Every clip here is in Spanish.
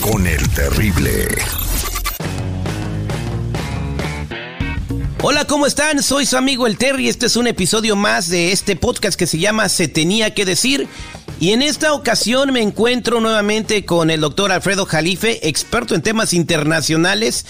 Con el terrible. Hola, ¿cómo están? Soy su amigo el Terry. Este es un episodio más de este podcast que se llama Se tenía que decir. Y en esta ocasión me encuentro nuevamente con el doctor Alfredo Jalife, experto en temas internacionales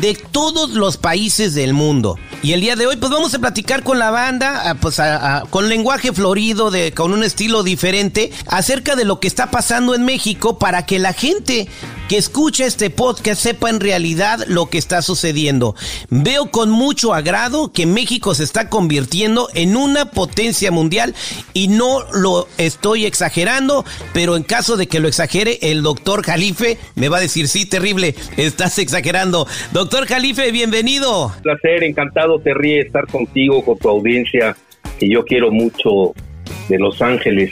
de todos los países del mundo. Y el día de hoy pues vamos a platicar con la banda, ah, pues con lenguaje florido, de, con un estilo diferente, acerca de lo que está pasando en México para que la gente que escucha este podcast sepa en realidad lo que está sucediendo. Veo con mucho agrado que México se está convirtiendo en una potencia mundial y no lo estoy exagerando, pero en caso de que lo exagere, el doctor Jalife me va a decir, sí, terrible, estás exagerando. Doctor Jalife, bienvenido. Un placer, encantado, te ríe estar contigo, con tu audiencia, que yo quiero mucho de Los Ángeles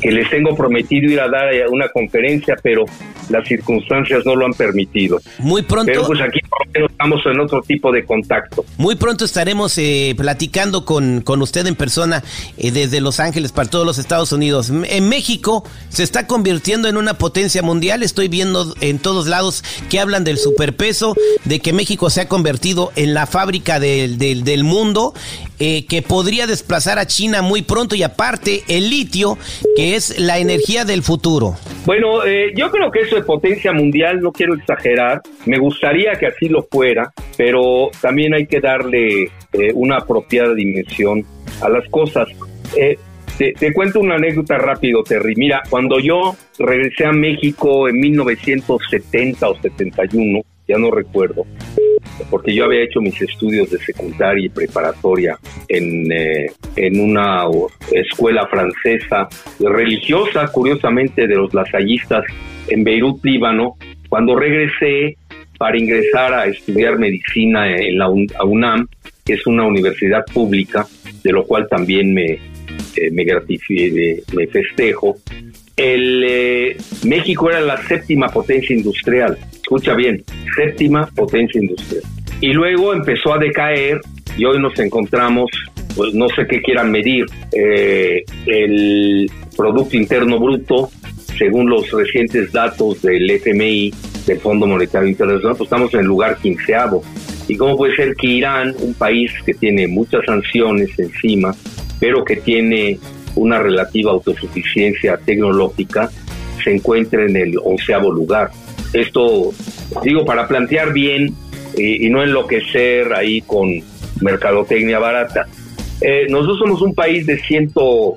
que les tengo prometido ir a dar una conferencia, pero las circunstancias no lo han permitido. Muy pronto. Pero pues aquí estamos en otro tipo de contacto. Muy pronto estaremos eh, platicando con, con, usted en persona eh, desde Los Ángeles para todos los Estados Unidos. En México se está convirtiendo en una potencia mundial. Estoy viendo en todos lados que hablan del superpeso, de que México se ha convertido en la fábrica del, del, del mundo, eh, que podría desplazar a China muy pronto y aparte el litio, que es la energía del futuro. Bueno, yo creo que eso de potencia mundial no quiero exagerar. Me gustaría que así lo fuera, pero también hay que darle eh, una apropiada dimensión a las cosas. Eh, te, te, cuento una anécdota rápido, Terry. Mira, cuando yo regresé a México en 1970 o 71, ya no recuerdo, porque yo había hecho mis estudios de secundaria y preparatoria en, eh, en una escuela francesa religiosa, curiosamente de los lasallistas en Beirut, Líbano. Cuando regresé para ingresar a estudiar medicina en la UNAM, que es una universidad pública, de lo cual también me, eh, me me festejo. El, eh, México era la séptima potencia industrial, escucha bien, séptima potencia industrial. Y luego empezó a decaer y hoy nos encontramos, pues no sé qué quieran medir, eh, el Producto Interno Bruto, según los recientes datos del FMI, del Fondo Monetario Internacional, pues estamos en el lugar quinceavo. ¿Y cómo puede ser que Irán, un país que tiene muchas sanciones encima, pero que tiene una relativa autosuficiencia tecnológica, se encuentre en el onceavo lugar? Esto, digo, para plantear bien y, no enloquecer ahí con mercadotecnia barata. Eh, nosotros somos un país de ciento,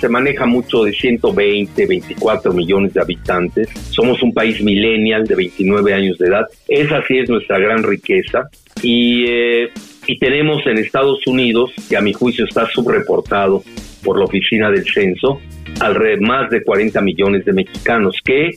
se maneja mucho de 120, 24 millones de habitantes. Somos un país millennial de 29 años de edad. Esa sí es nuestra gran riqueza. Y, eh, y tenemos en Estados Unidos, que a mi juicio está subreportado por la Oficina del Censo, alrededor más de 40 millones de mexicanos que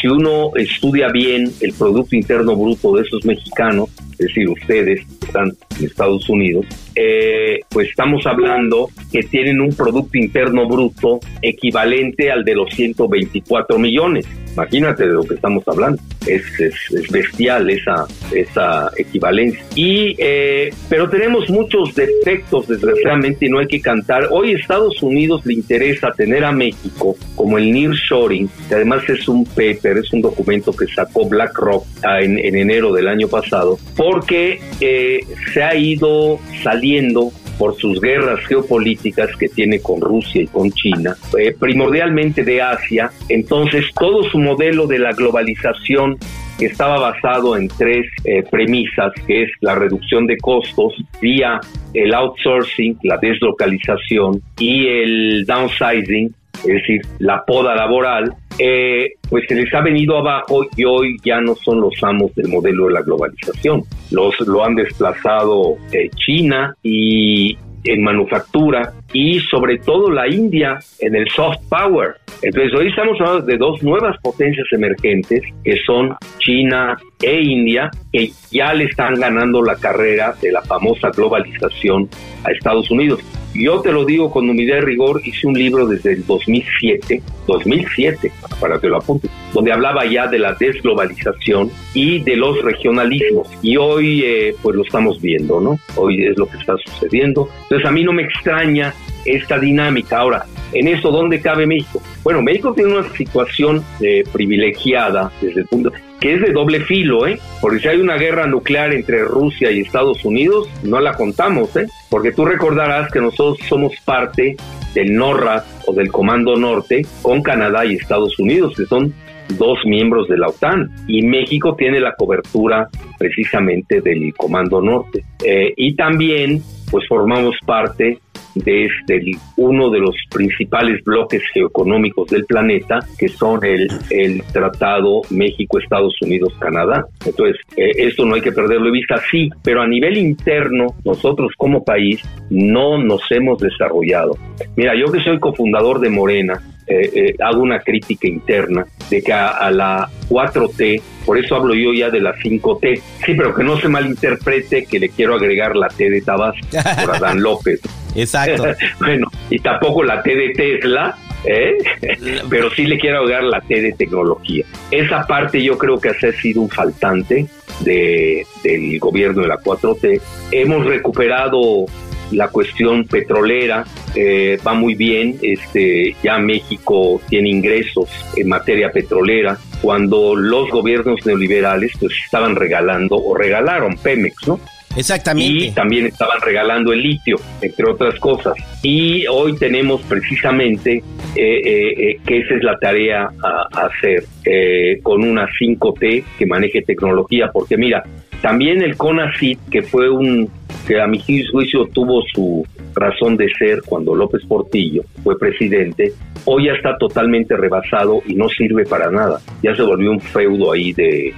si uno estudia bien el Producto Interno Bruto de esos mexicanos, es decir, ustedes están en Estados Unidos, eh, pues estamos hablando que tienen un Producto Interno Bruto equivalente al de los 124 millones. Imagínate de lo que estamos hablando. Es, es, bestial esa, esa equivalencia. Y, eh, pero tenemos muchos defectos, desgraciadamente, y no hay que cantar. Hoy Estados Unidos le interesa tener a México como el nearshoring, que además es un paper, es un documento que sacó BlackRock ah, en, en enero del año pasado, porque eh, se ha ido saliendo por sus guerras geopolíticas que tiene con Rusia y con China, eh, primordialmente de Asia, entonces todo su modelo de la globalización estaba basado en tres eh, premisas, que es la reducción de costos vía el outsourcing, la deslocalización y el downsizing, es decir, la poda laboral, eh, pues se les ha venido abajo y hoy ya no son los amos del modelo de la globalización. Los, lo han desplazado eh, China y, en manufactura y sobre todo la India en el soft power. Entonces hoy estamos hablando de dos nuevas potencias emergentes que son China e India, que ya le están ganando la carrera de la famosa globalización a Estados Unidos. Yo te lo digo con humildad y rigor, hice un libro desde el 2007, 2007, para que lo apuntes, donde hablaba ya de la desglobalización y de los regionalismos. Y hoy, eh, pues lo estamos viendo, ¿no? Hoy es lo que está sucediendo. Entonces, a mí no me extraña esta dinámica. Ahora, en eso, ¿dónde cabe México? Bueno, México tiene una situación eh, privilegiada desde el punto que es de doble filo, ¿eh? Porque si hay una guerra nuclear entre Rusia y Estados Unidos, no la contamos, ¿eh? Porque tú recordarás que nosotros somos parte del NORAD o del Comando Norte con Canadá y Estados Unidos, que son dos miembros de la OTAN y México tiene la cobertura precisamente del Comando Norte. Eh, y también pues formamos parte de este, uno de los principales bloques geoeconómicos del planeta, que son el, el Tratado México-Estados Unidos-Canadá. Entonces, eh, esto no hay que perderlo de vista, sí, pero a nivel interno, nosotros como país no nos hemos desarrollado. Mira, yo que soy cofundador de Morena, eh, eh, hago una crítica interna de que a, la 4T, por eso hablo yo ya de la 5T, sí, pero que no se malinterprete que le quiero agregar la T de Tabasco por Adán López. Exacto. bueno, y tampoco la T de Tesla, ¿eh? pero sí le quiero agregar la T de tecnología. Esa parte yo creo que ha sido un faltante de, del gobierno de la 4T. Hemos recuperado la cuestión petrolera eh, va muy bien. Este, ya México tiene ingresos en materia petrolera cuando los gobiernos neoliberales pues estaban regalando o regalaron Pemex, ¿no? Exactamente. Y también estaban regalando el litio, entre otras cosas. Y hoy tenemos precisamente eh, eh, que esa es la tarea a, hacer con una 5T que maneje tecnología, porque mira, también el CONACYT, que fue un que a mi juicio tuvo su razón de ser cuando López Portillo fue presidente, hoy ya está totalmente rebasado y no sirve para nada. Ya se volvió un feudo ahí de,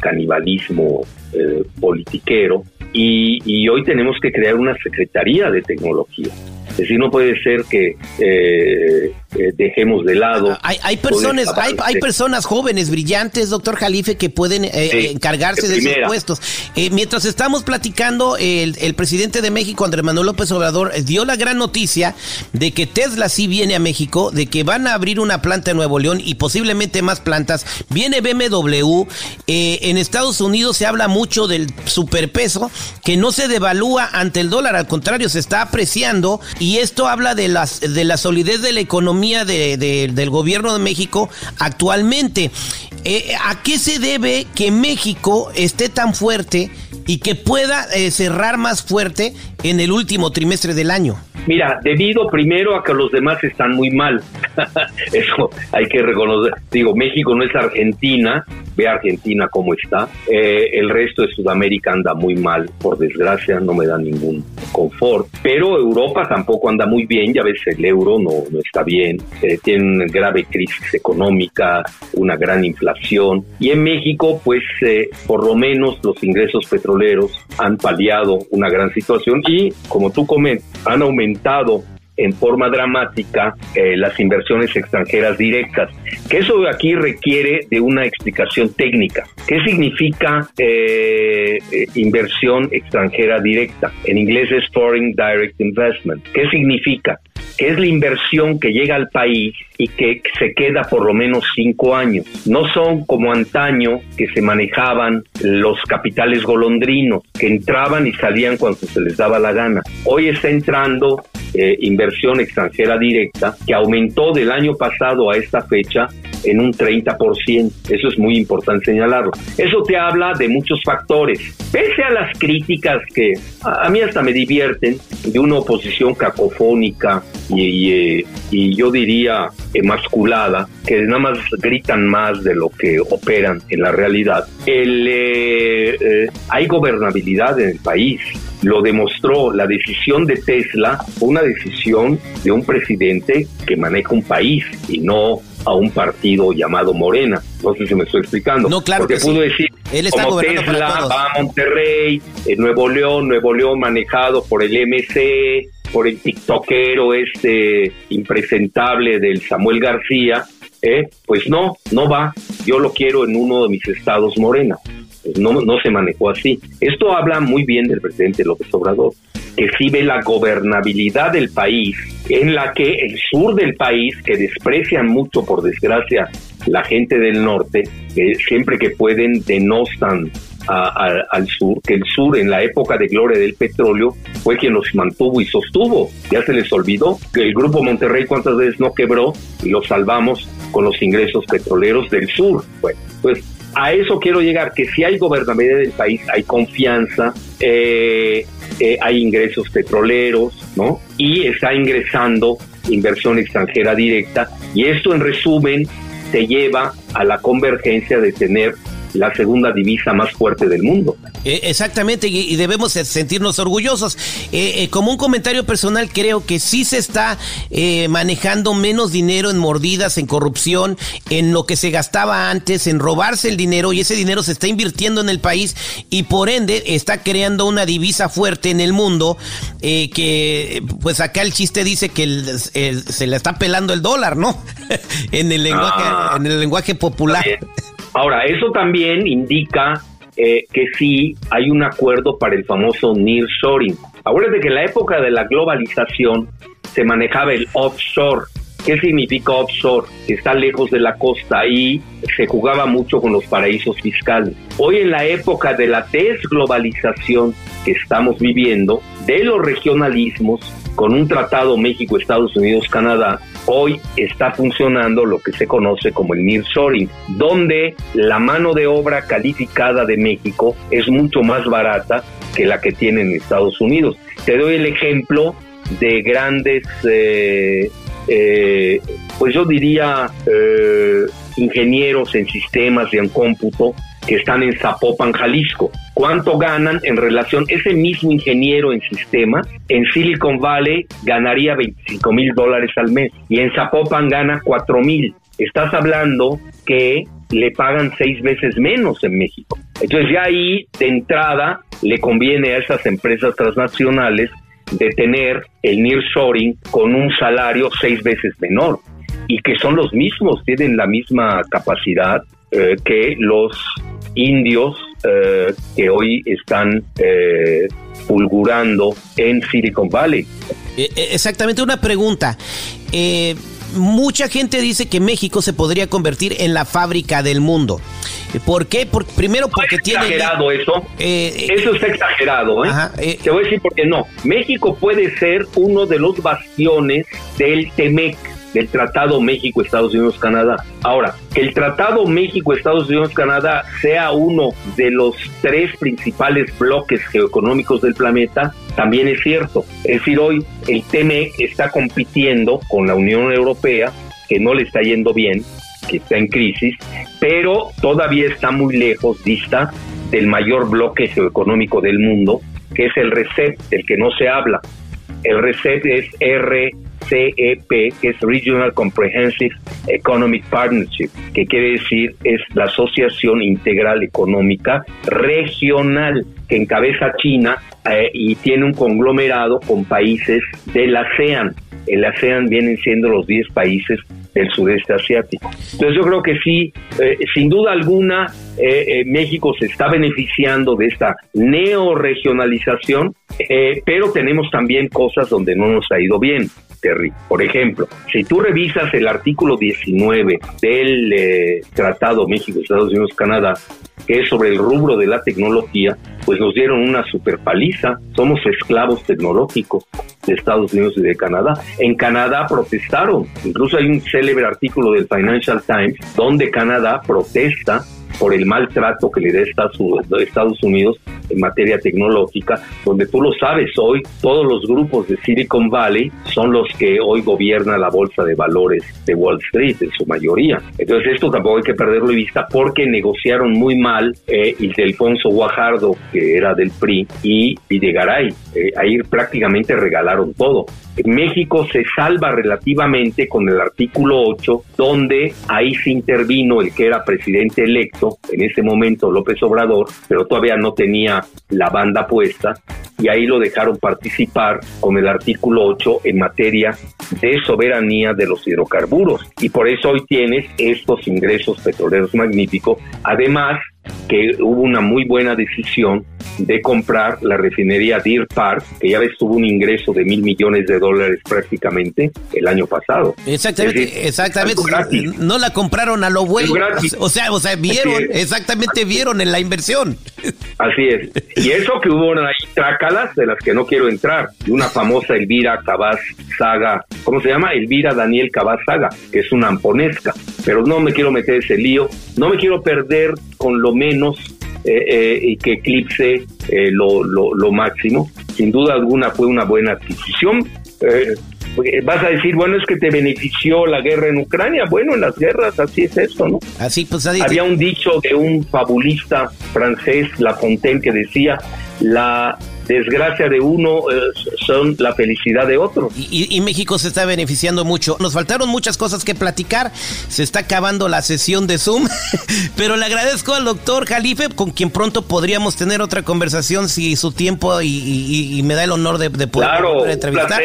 canibalismo eh, politiquero y hoy tenemos que crear una secretaría de tecnología. Es decir, no puede ser que eh, eh, dejemos de lado. Hay, personas, hay, personas jóvenes, brillantes, doctor Jalife, que pueden eh, encargarse de, esos puestos. Eh, mientras estamos platicando, el, presidente de México, Andrés Manuel López Obrador, dio la gran noticia de que Tesla sí viene a México, de que van a abrir una planta en Nuevo León y posiblemente más plantas. Viene BMW. en Estados Unidos se habla mucho del superpeso, que no se devalúa ante el dólar, al contrario, se está apreciando. Y esto habla de, las, de la solidez de la economía de, del gobierno de México actualmente. Eh, ¿A qué se debe que México esté tan fuerte y que pueda eh, cerrar más fuerte en el último trimestre del año? Mira, debido primero a que los demás están muy mal. Eso hay que reconocer. Digo, México no es Argentina, ve Argentina cómo está. Eh, el resto de Sudamérica anda muy mal, por desgracia, no me da ningún confort. Pero Europa tampoco anda muy bien, ya ves, el euro no, no está bien, eh, tiene una grave crisis económica, una gran inflación. Y en México, pues, eh, por lo menos los ingresos petroleros han paliado una gran situación y, como tú comentas, han aumentado en forma dramática eh, las inversiones extranjeras directas. Que eso aquí requiere de una explicación técnica. ¿Qué significa eh, eh, inversión extranjera directa? En inglés es Foreign Direct Investment. ¿Qué significa? que es la inversión que llega al país y que se queda por lo menos cinco años. No son como antaño que se manejaban los capitales golondrinos, que entraban y salían cuando se les daba la gana. Hoy está entrando eh, inversión extranjera directa que aumentó del año pasado a esta fecha en un 30%. Eso es muy importante señalarlo. Eso te habla de muchos factores. Pese a las críticas que a, mí hasta me divierten de una oposición cacofónica y, eh, yo diría emasculada, que nada más gritan más de lo que operan en la realidad, el, eh, eh, hay gobernabilidad en el país lo demostró la decisión de Tesla, una decisión de un presidente que maneja un país y no a un partido llamado Morena. No sé si me estoy explicando. No, claro Porque que pudo sí. decir, Él está como Tesla va a Monterrey, en Nuevo León, Nuevo León manejado por el MC, por el tiktokero este impresentable del Samuel García, ¿eh? pues no, no va. Yo lo quiero en uno de mis estados Morena. No, no se manejó así. Esto habla muy bien del presidente López Obrador, que sí ve la gobernabilidad del país, en la que el sur del país, que desprecian mucho, por desgracia, la gente del norte, que siempre que pueden denostan a- al sur, que el sur en la época de gloria del petróleo fue quien los mantuvo y sostuvo. Ya se les olvidó que el Grupo Monterrey cuántas veces no quebró y lo salvamos con los ingresos petroleros del sur. Bueno, pues a eso quiero llegar, que si hay gobernabilidad del país, hay confianza, eh, eh, hay ingresos petroleros, ¿no? Y está ingresando inversión extranjera directa y esto en resumen te lleva a la convergencia de tener la segunda divisa más fuerte del mundo. Eh, exactamente, y, y debemos sentirnos orgullosos. Eh, eh, como un comentario personal, creo que sí se está eh, manejando menos dinero en mordidas, en corrupción, en lo que se gastaba antes, en robarse el dinero, y ese dinero se está invirtiendo en el país y por ende está creando una divisa fuerte en el mundo, eh, que pues acá el chiste dice que el- el- se le está pelando el dólar, ¿no? en, el lenguaje, Ah. en el lenguaje popular. Ahora, eso también indica eh, que sí hay un acuerdo para el famoso nearshoring. Acuérdate que en la época de la globalización se manejaba el offshore. ¿Qué significa offshore? Que está lejos de la costa y se jugaba mucho con los paraísos fiscales. Hoy en la época de la desglobalización que estamos viviendo, de los regionalismos, con un tratado México, Estados Unidos, Canadá, hoy está funcionando lo que se conoce como el nearshoring, donde la mano de obra calificada de México es mucho más barata que la que tiene en Estados Unidos. Te doy el ejemplo de grandes, eh, eh, pues yo diría, eh, ingenieros en sistemas y en cómputo que están en Zapopan, Jalisco. ¿Cuánto ganan en relación? Ese mismo ingeniero en sistemas en Silicon Valley ganaría 25 mil dólares al mes y en Zapopan gana 4 mil. Estás hablando que le pagan seis veces menos en México. Entonces ya ahí de entrada le conviene a esas empresas transnacionales de tener el nearshoring con un salario seis veces menor y que son los mismos, tienen la misma capacidad eh, que los indios eh, que hoy están eh, fulgurando en Silicon Valley. Eh, eh, exactamente, una pregunta. Eh, mucha gente dice que México se podría convertir en la fábrica del mundo. ¿Por qué? Por- primero porque tiene... exagerado eso. Eh, eh, Eso está exagerado, ¿eh? Ajá, eh. Te voy a decir por qué no. México puede ser uno de los bastiones del TEMEC, del Tratado México-Estados Unidos-Canadá. Ahora, que el Tratado México-Estados Unidos-Canadá sea uno de los tres principales bloques geoeconómicos del planeta, también es cierto. Es decir, hoy el TEMEC está compitiendo con la Unión Europea, que no le está yendo bien, que está en crisis, pero todavía está muy lejos, dista del mayor bloque geoeconómico del mundo, que es el RCEP, del que no se habla. El RCEP es RCEP, que es Regional Comprehensive Economic Partnership, que quiere decir es la Asociación Integral Económica Regional, que encabeza China eh, y tiene un conglomerado con países del ASEAN. El ASEAN vienen siendo los 10 países del sudeste asiático. Entonces yo creo que sí, eh, sin duda alguna, eh, México se está beneficiando de esta neoregionalización, pero tenemos también cosas donde no nos ha ido bien. Por ejemplo, si tú revisas el artículo 19 del eh, Tratado México-Estados Unidos-Canadá, que es sobre el rubro de la tecnología, pues nos dieron una super paliza. Somos esclavos tecnológicos de Estados Unidos y de Canadá. En Canadá protestaron. Incluso hay un célebre artículo del Financial Times donde Canadá protesta por el maltrato que le da Estados Unidos en materia tecnológica, donde tú lo sabes, hoy todos los grupos de Silicon Valley son los que hoy gobiernan la bolsa de valores de Wall Street en su mayoría. Entonces esto tampoco hay que perderlo de vista porque negociaron muy mal eh, Ildefonso Guajardo, que era del PRI, y Videgaray. Eh, ahí prácticamente regalaron todo. México se salva relativamente con el artículo 8, donde ahí se intervino el que era presidente electo, en ese momento López Obrador, pero todavía no tenía la banda puesta, y ahí lo dejaron participar con el artículo 8 en materia de soberanía de los hidrocarburos. Y por eso hoy tienes estos ingresos petroleros magníficos. Además, que hubo una muy buena decisión de comprar la refinería Deer Park, que ya ves tuvo un ingreso de mil millones de dólares prácticamente el año pasado. Exactamente, exactamente. No la compraron a lo bueno. O sea, o sea, vieron, exactamente vieron en la inversión. Así es. Y eso que hubo ahí trácalas de las que no quiero entrar. Una famosa Elvira Cabaz Saga, ¿cómo se llama? Elvira Daniel Cabaz Saga, que es una amponesca. Pero no me quiero meter ese lío. No me quiero perder con lo menos y que eclipse eh, lo, lo, máximo. Sin duda alguna fue una buena adquisición. vas a decir, bueno, es que te benefició la guerra en Ucrania. Bueno, en las guerras así es esto, ¿no? Así pues Había un dicho de un fabulista francés, La Fontaine, que decía, la desgracia de uno eh, son la felicidad de otro. Y, México se está beneficiando mucho. Nos faltaron muchas cosas que platicar. Se está acabando la sesión de Zoom, pero le agradezco al doctor Jalife, con quien pronto podríamos tener otra conversación si su tiempo y, me da el honor de, poder, claro, entrevistar.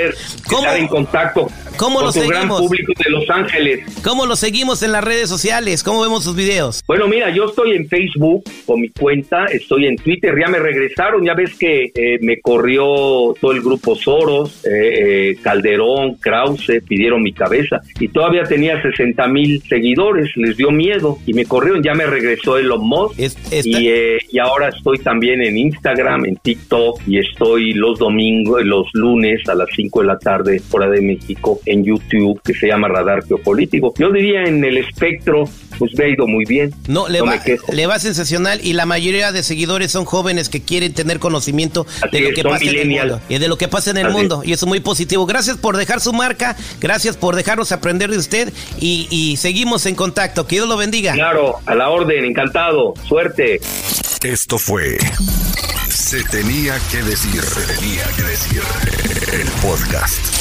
¿Cómo, estar en contacto ¿cómo con lo seguimos? gran público de Los Ángeles. ¿Cómo lo seguimos en las redes sociales? ¿Cómo vemos sus videos? Bueno, mira, yo estoy en Facebook con mi cuenta, estoy en Twitter, ya me regresaron, ya ves que eh, me corrió todo el grupo Soros, eh, eh, Calderón, Krause, pidieron mi cabeza y todavía tenía 60 mil seguidores, les dio miedo y me corrieron, ya me regresó Elon Musk y, eh, y ahora estoy también en Instagram, en TikTok y estoy los domingos, los lunes a las 5 de la tarde, fuera de México, en YouTube, que se llama Radar Geopolítico. Yo diría en el espectro, pues me ha ido muy bien. No, le, va, le va sensacional y la mayoría de seguidores son jóvenes que quieren tener conocimiento de lo que pasa en el mundo. Y de lo que pasa en el mundo. Y eso es muy positivo. Gracias por dejar su marca, gracias por dejarnos aprender de usted y, seguimos en contacto. Que Dios lo bendiga. Claro, a la orden, encantado. Suerte. Esto fue Se tenía que decir, se tenía que decir el podcast.